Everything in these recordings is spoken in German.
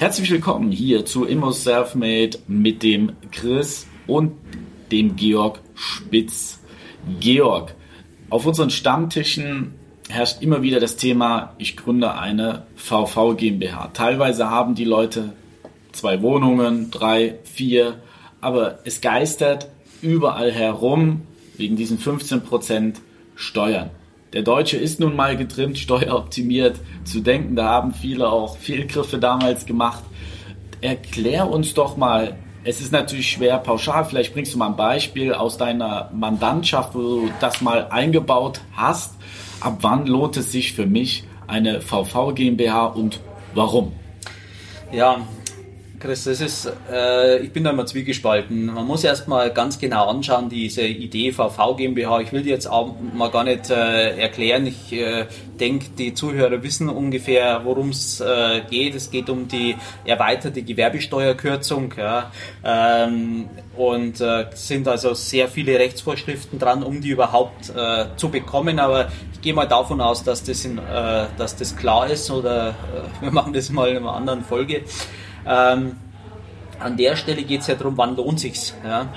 Herzlich willkommen hier zu Immo Selfmade mit dem Chris und dem Georg Spitz. Georg, auf unseren Stammtischen herrscht immer wieder das Thema, ich gründe eine VV GmbH. Teilweise haben die Leute zwei Wohnungen, drei, vier, aber es geistert überall herum wegen diesen 15% Steuern. Der Deutsche ist nun mal getrimmt, steueroptimiert zu denken. Da haben viele auch Fehlgriffe damals gemacht. Erklär uns doch mal, es ist natürlich schwer pauschal, vielleicht bringst du mal ein Beispiel aus deiner Mandantschaft, wo du das mal eingebaut hast. Ab wann lohnt es sich für mich eine VV GmbH und warum? Ja, Chris, das ist, äh, ich bin da immer zwiegespalten. Man muss erstmal ganz genau anschauen, diese Idee VV GmbH. Ich will die jetzt auch mal gar nicht äh, erklären. Ich äh, denke, die Zuhörer wissen ungefähr, worum es äh, geht. Es geht um die erweiterte Gewerbesteuerkürzung. Ja. Ähm, und äh, sind also sehr viele Rechtsvorschriften dran, um die überhaupt äh, zu bekommen. Aber ich gehe mal davon aus, dass das, in, dass das klar ist oder wir machen das mal in einer anderen Folge. Ähm, an der Stelle geht es ja darum, wann lohnt sich's. Ja?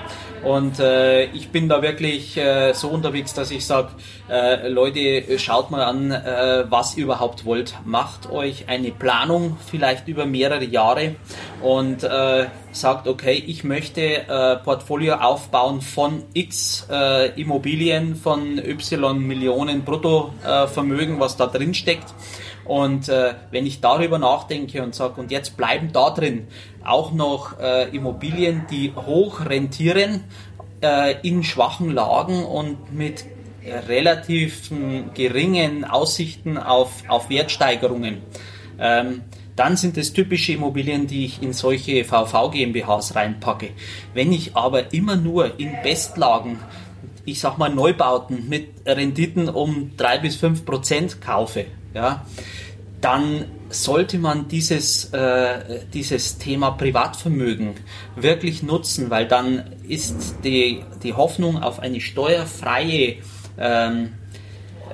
Und äh, ich bin da wirklich äh, so unterwegs, dass ich sage, äh, Leute, schaut mal an, äh, was ihr überhaupt wollt. Macht euch eine Planung, vielleicht über mehrere Jahre und äh, sagt, okay, ich möchte äh, Portfolio aufbauen von X äh, Immobilien, von Y Millionen Bruttovermögen, was da drin steckt. Und äh, wenn ich darüber nachdenke und sage, und jetzt bleiben da drin auch noch äh, Immobilien, die hoch rentieren, äh, in schwachen Lagen und mit relativ geringen Aussichten auf, auf Wertsteigerungen, ähm, dann sind es typische Immobilien, die ich in solche VV GmbHs reinpacke. Wenn ich aber immer nur in Bestlagen, ich sag mal Neubauten mit Renditen um drei bis fünf Prozent kaufe, ja, dann sollte man dieses, äh, dieses Thema Privatvermögen wirklich nutzen, weil dann ist die, die Hoffnung auf eine steuerfreie ähm,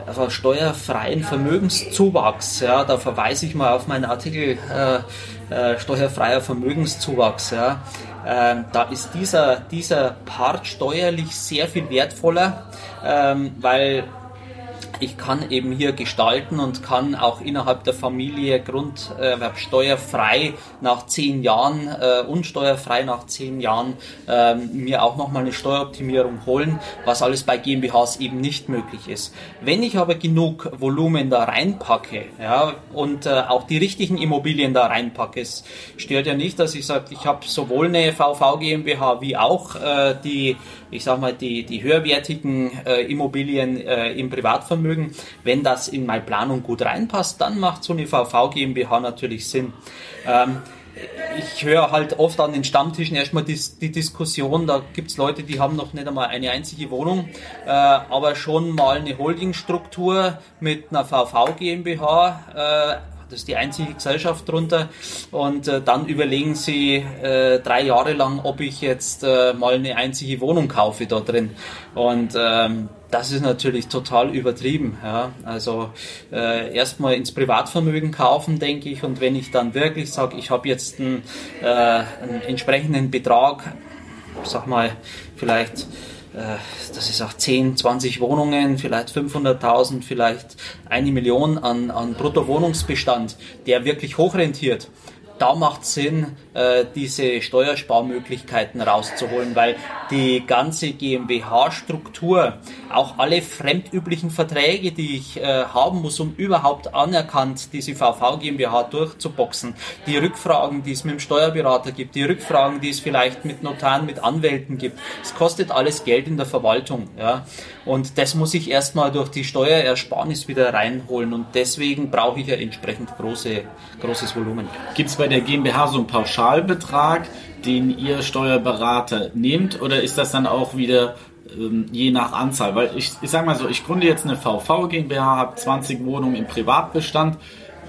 einen steuerfreien Vermögenszuwachs, ja, da verweise ich mal auf meinen Artikel äh, äh, steuerfreier Vermögenszuwachs, ja, äh, da ist dieser, dieser Part steuerlich sehr viel wertvoller, ähm, weil ich kann eben hier gestalten und kann auch innerhalb der Familie grunderwerbsteuerfrei nach zehn Jahren, äh, unsteuerfrei nach zehn Jahren, äh, mir auch nochmal eine Steueroptimierung holen, was alles bei GmbHs eben nicht möglich ist. Wenn ich aber genug Volumen da reinpacke ja, und äh, auch die richtigen Immobilien da reinpacke, es stört ja nicht, dass ich sage, ich habe sowohl eine VV GmbH wie auch äh, die, ich sag mal, die, die höherwertigen äh, Immobilien äh, im Privatvermögen Vermögen. Wenn das in meine Planung gut reinpasst, dann macht so eine VV GmbH natürlich Sinn. Ähm, ich höre halt oft an den Stammtischen erstmal die, die Diskussion, da gibt es Leute, die haben noch nicht einmal eine einzige Wohnung, äh, aber schon mal eine Holdingstruktur mit einer VV GmbH. Äh, das ist die einzige Gesellschaft drunter. Und äh, dann überlegen sie äh, drei Jahre lang, ob ich jetzt äh, mal eine einzige Wohnung kaufe da drin. Und ähm, das ist natürlich total übertrieben. Ja. Also äh, erstmal ins Privatvermögen kaufen, denke ich. Und wenn ich dann wirklich sage, ich habe jetzt einen, äh, einen entsprechenden Betrag, sag mal, vielleicht äh, das ist auch 10, 20 Wohnungen, vielleicht 500.000, vielleicht eine Million an, an Bruttowohnungsbestand, der wirklich hochrentiert da macht es Sinn, äh, diese Steuersparmöglichkeiten rauszuholen, weil die ganze GmbH-Struktur, auch alle fremdüblichen Verträge, die ich äh, haben muss, um überhaupt anerkannt diese VV GmbH durchzuboxen, die Rückfragen, die es mit dem Steuerberater gibt, die Rückfragen, die es vielleicht mit Notaren, mit Anwälten gibt, es kostet alles Geld in der Verwaltung. Ja? Und das muss ich erstmal durch die Steuerersparnis wieder reinholen und deswegen brauche ich ja entsprechend große, großes Volumen. Gibt es bei der GmbH so ein Pauschalbetrag, den ihr Steuerberater nehmt, oder ist das dann auch wieder ähm, je nach Anzahl? Weil ich, ich sage mal so, ich gründe jetzt eine VV GmbH, habe 20 Wohnungen im Privatbestand,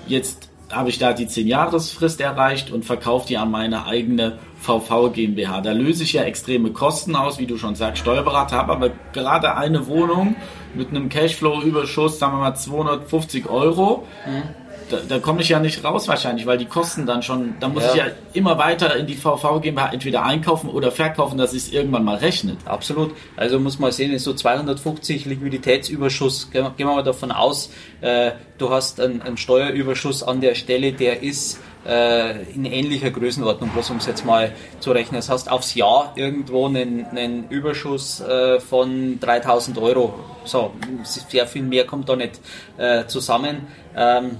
jetzt habe ich da die 10-Jahresfrist erreicht und verkaufe die an meine eigene VV GmbH. Da löse ich ja extreme Kosten aus, wie du schon sagst, Steuerberater habe aber gerade eine Wohnung mit einem Cashflow-Überschuss, sagen wir mal 250 Euro. Mhm da, da komme ich ja nicht raus wahrscheinlich, weil die Kosten dann schon, da muss ja. ich ja immer weiter in die VV GmbH entweder einkaufen oder verkaufen, dass es irgendwann mal rechnet. Absolut. Also muss man sehen, ist so 250 Liquiditätsüberschuss. Gehen wir mal davon aus, äh, du hast einen, einen Steuerüberschuss an der Stelle, der ist äh, in ähnlicher Größenordnung, bloß um es jetzt mal zu rechnen. Das heißt, aufs Jahr irgendwo einen, einen Überschuss äh, von 3000 Euro. So, sehr viel mehr kommt da nicht äh, zusammen. Ähm,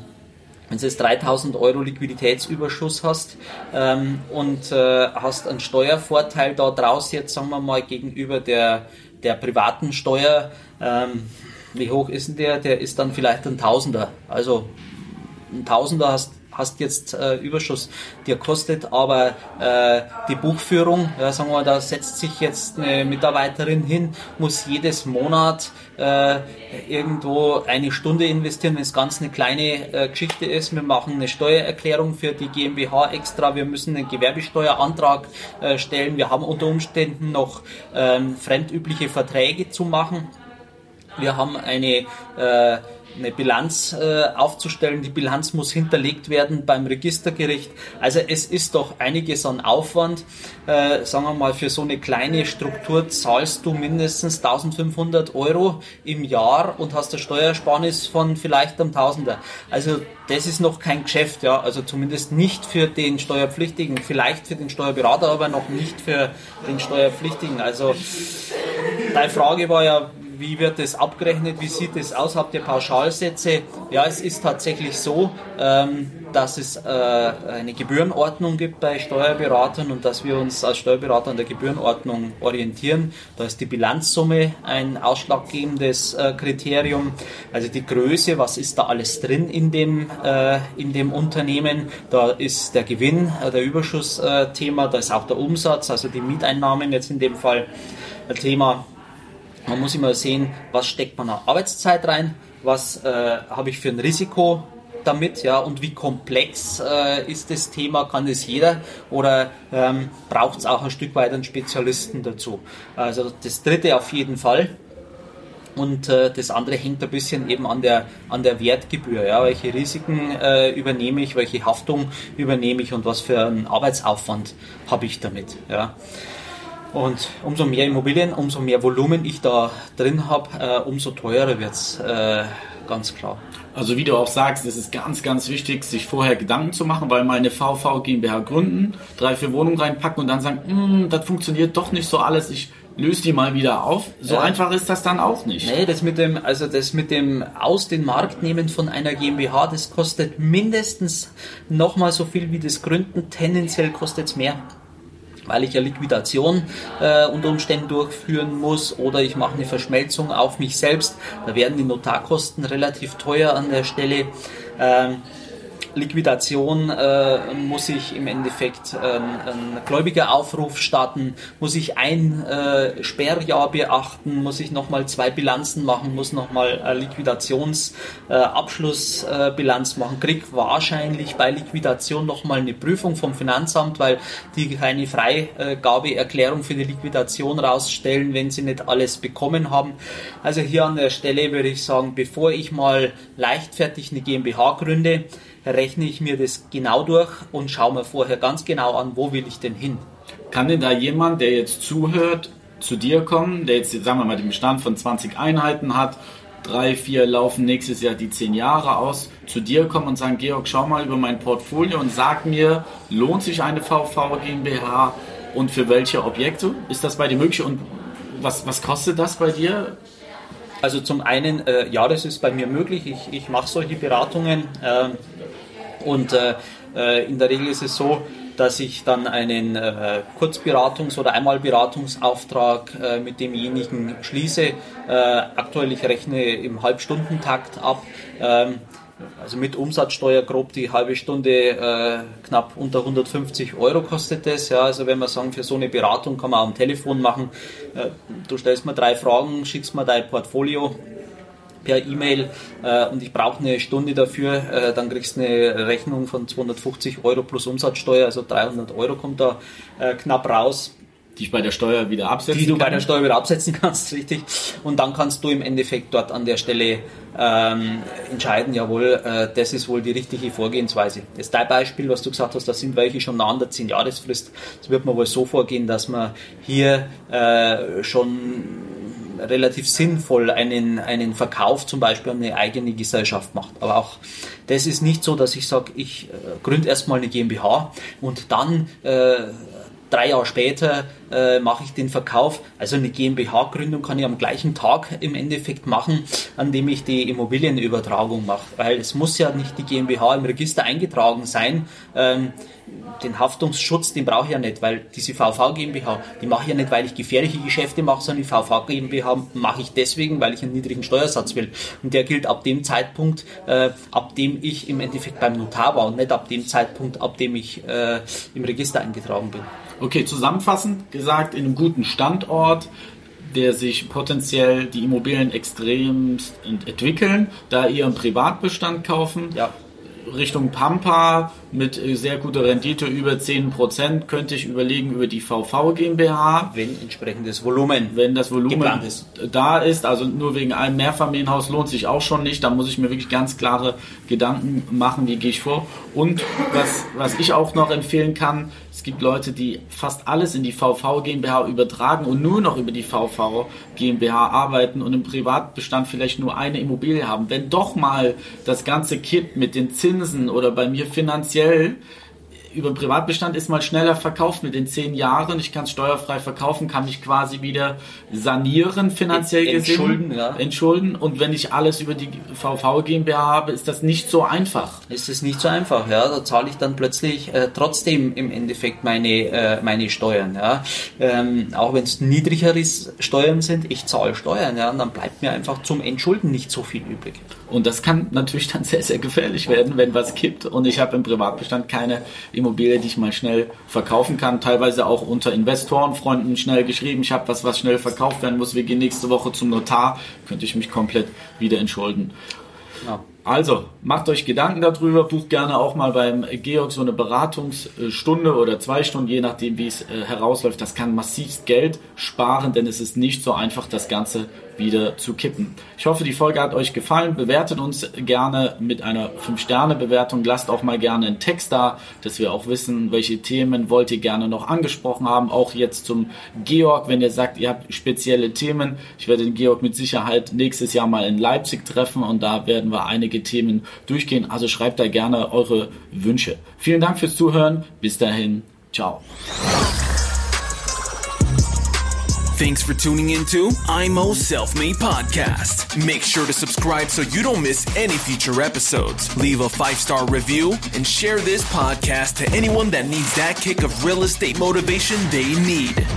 wenn du jetzt 3000 Euro Liquiditätsüberschuss hast ähm, und äh, hast einen Steuervorteil da draus jetzt, sagen wir mal, gegenüber der, der privaten Steuer, ähm, wie hoch ist denn der? Der ist dann vielleicht ein Tausender. Also ein Tausender hast hast jetzt äh, Überschuss, dir kostet aber äh, die Buchführung, ja, sagen wir, da setzt sich jetzt eine Mitarbeiterin hin, muss jedes Monat äh, irgendwo eine Stunde investieren, wenn es ganz eine kleine äh, Geschichte ist. Wir machen eine Steuererklärung für die GmbH extra, wir müssen einen Gewerbesteuerantrag äh, stellen, wir haben unter Umständen noch ähm, fremdübliche Verträge zu machen. Wir haben eine äh, eine Bilanz äh, aufzustellen. Die Bilanz muss hinterlegt werden beim Registergericht. Also es ist doch einiges an Aufwand. Äh, sagen wir mal, für so eine kleine Struktur zahlst du mindestens 1500 Euro im Jahr und hast eine Steuersparnis von vielleicht einem Tausender. Also das ist noch kein Geschäft, ja. Also zumindest nicht für den Steuerpflichtigen, vielleicht für den Steuerberater, aber noch nicht für den Steuerpflichtigen. Also deine Frage war ja, wie wird das abgerechnet? Wie sieht es aus? Habt ihr Pauschalsätze? Ja, es ist tatsächlich so, ähm, dass es äh, eine Gebührenordnung gibt bei Steuerberatern und dass wir uns als Steuerberater an der Gebührenordnung orientieren. Da ist die Bilanzsumme ein ausschlaggebendes äh, Kriterium. Also die Größe, was ist da alles drin in dem, äh, in dem Unternehmen? Da ist der Gewinn, der Überschuss Thema, da ist auch der Umsatz, also die Mieteinnahmen jetzt in dem Fall Thema. Man muss immer sehen, was steckt man an Arbeitszeit rein, was äh, habe ich für ein Risiko damit, ja, und wie komplex äh, ist das Thema, kann das jeder oder ähm, braucht es auch ein Stück weit einen Spezialisten dazu. Also das dritte auf jeden Fall. Und äh, das andere hängt ein bisschen eben an der, an der Wertgebühr. Ja, welche Risiken äh, übernehme ich, welche Haftung übernehme ich und was für einen Arbeitsaufwand habe ich damit. Ja. Und umso mehr Immobilien, umso mehr Volumen ich da drin habe, äh, umso teurer wird es, äh, ganz klar. Also wie du auch sagst, es ist ganz, ganz wichtig, sich vorher Gedanken zu machen, weil mal eine VV GmbH gründen, drei, vier Wohnungen reinpacken und dann sagen, hm, das funktioniert doch nicht so alles, ich löse die mal wieder auf. So ja. einfach ist das dann auch nicht. Nee, das mit dem, also das mit dem aus den Markt nehmen von einer GmbH, das kostet mindestens nochmal so viel wie das Gründen, tendenziell kostet es mehr weil ich ja Liquidation äh, unter Umständen durchführen muss oder ich mache eine Verschmelzung auf mich selbst. Da werden die Notarkosten relativ teuer an der Stelle. Ähm, Liquidation äh, muss ich im Endeffekt äh, einen Gläubigeraufruf starten, muss ich ein äh, Sperrjahr beachten, muss ich nochmal zwei Bilanzen machen, muss nochmal Liquidationsabschlussbilanz äh, machen, krieg wahrscheinlich bei Liquidation nochmal eine Prüfung vom Finanzamt, weil die keine Freigabeerklärung für die Liquidation rausstellen, wenn sie nicht alles bekommen haben. Also hier an der Stelle würde ich sagen, bevor ich mal leichtfertig eine GmbH gründe, rechne ich mir das genau durch und schaue mir vorher ganz genau an, wo will ich denn hin. Kann denn da jemand, der jetzt zuhört, zu dir kommen, der jetzt, sagen wir mal, den Bestand von 20 Einheiten hat, drei, vier laufen nächstes Jahr die zehn Jahre aus, zu dir kommen und sagen, Georg, schau mal über mein Portfolio und sag mir, lohnt sich eine VV GmbH und für welche Objekte? Ist das bei dir möglich und was, was kostet das bei dir? Also zum einen, äh, ja, das ist bei mir möglich. Ich, ich mache solche Beratungen. Äh, und äh, in der Regel ist es so, dass ich dann einen äh, Kurzberatungs- oder Einmalberatungsauftrag äh, mit demjenigen schließe. Äh, aktuell ich rechne im Halbstundentakt ab. Also mit Umsatzsteuer grob die halbe Stunde äh, knapp unter 150 Euro kostet das. Ja, also wenn wir sagen, für so eine Beratung kann man auch am Telefon machen. Äh, du stellst mir drei Fragen, schickst mir dein Portfolio per E-Mail äh, und ich brauche eine Stunde dafür, äh, dann kriegst du eine Rechnung von 250 Euro plus Umsatzsteuer, also 300 Euro kommt da äh, knapp raus die ich bei der Steuer wieder absetzen Die du kann. bei der Steuer wieder absetzen kannst, richtig. Und dann kannst du im Endeffekt dort an der Stelle ähm, entscheiden, jawohl, äh, das ist wohl die richtige Vorgehensweise. Das dein Beispiel, was du gesagt hast, da sind welche schon nah an der 10-Jahresfrist. Das wird man wohl so vorgehen, dass man hier äh, schon relativ sinnvoll einen, einen Verkauf zum Beispiel an eine eigene Gesellschaft macht. Aber auch das ist nicht so, dass ich sage, ich äh, gründe erstmal eine GmbH und dann äh, drei Jahre später äh, mache ich den Verkauf. Also eine GmbH-Gründung kann ich am gleichen Tag im Endeffekt machen, an dem ich die Immobilienübertragung mache. Weil es muss ja nicht die GmbH im Register eingetragen sein. Ähm, den Haftungsschutz, den brauche ich ja nicht, weil diese VV GmbH, die mache ich ja nicht, weil ich gefährliche Geschäfte mache, sondern die VV GmbH mache ich deswegen, weil ich einen niedrigen Steuersatz will. Und der gilt ab dem Zeitpunkt, äh, ab dem ich im Endeffekt beim Notar war und nicht ab dem Zeitpunkt, ab dem ich äh, im Register eingetragen bin. Okay, zusammenfassend gesagt, in einem guten Standort, der sich potenziell die Immobilien extrem entwickeln, da ihr einen Privatbestand kaufen. Ja. Richtung Pampa mit äh, sehr guter Rendite über 10% könnte ich überlegen über die VV GmbH. Wenn entsprechendes Volumen. Wenn das Volumen ist. da ist, also nur wegen einem Mehrfamilienhaus lohnt sich auch schon nicht. Da muss ich mir wirklich ganz klare Gedanken machen, wie gehe ich vor. Und was, was ich auch noch empfehlen kann, es gibt Leute, die fast alles in die VV GmbH übertragen und nur noch über die VV GmbH arbeiten und im Privatbestand vielleicht nur eine Immobilie haben. Wenn doch mal das ganze Kit mit den Zinsen oder bei mir finanziell über Privatbestand ist mal schneller verkauft mit den zehn Jahren. Ich kann es steuerfrei verkaufen, kann mich quasi wieder sanieren, finanziell gesehen. Entschulden, ja. Entschulden. Und wenn ich alles über die VV GmbH habe, ist das nicht so einfach. Ist es nicht so einfach, ja. Da zahle ich dann plötzlich äh, trotzdem im Endeffekt meine, äh, meine Steuern, ja. Ähm, auch wenn es niedrigere Steuern sind, ich zahle Steuern, ja. Und dann bleibt mir einfach zum Entschulden nicht so viel übrig. Und das kann natürlich dann sehr, sehr gefährlich werden, wenn was kippt und ich habe im Privatbestand keine Immobilie, die ich mal schnell verkaufen kann. Teilweise auch unter Investorenfreunden schnell geschrieben, ich habe was, was schnell verkauft werden muss. Wir gehen nächste Woche zum Notar, könnte ich mich komplett wieder entschulden. Ja. Also, macht euch Gedanken darüber, bucht gerne auch mal beim Georg so eine Beratungsstunde oder zwei Stunden, je nachdem, wie es äh, herausläuft. Das kann massiv Geld sparen, denn es ist nicht so einfach, das Ganze wieder zu kippen. Ich hoffe, die Folge hat euch gefallen. Bewertet uns gerne mit einer 5-Sterne-Bewertung. Lasst auch mal gerne einen Text da, dass wir auch wissen, welche Themen wollt ihr gerne noch angesprochen haben. Auch jetzt zum Georg, wenn ihr sagt, ihr habt spezielle Themen. Ich werde den Georg mit Sicherheit nächstes Jahr mal in Leipzig treffen und da werden wir einige Themen durchgehen. Also schreibt da gerne eure Wünsche. Vielen Dank fürs Zuhören. Bis dahin. Ciao. Thanks for tuning into IMO Self Made Podcast. Make sure to subscribe so you don't miss any future episodes. Leave a five star review and share this podcast to anyone that needs that kick of real estate motivation they need.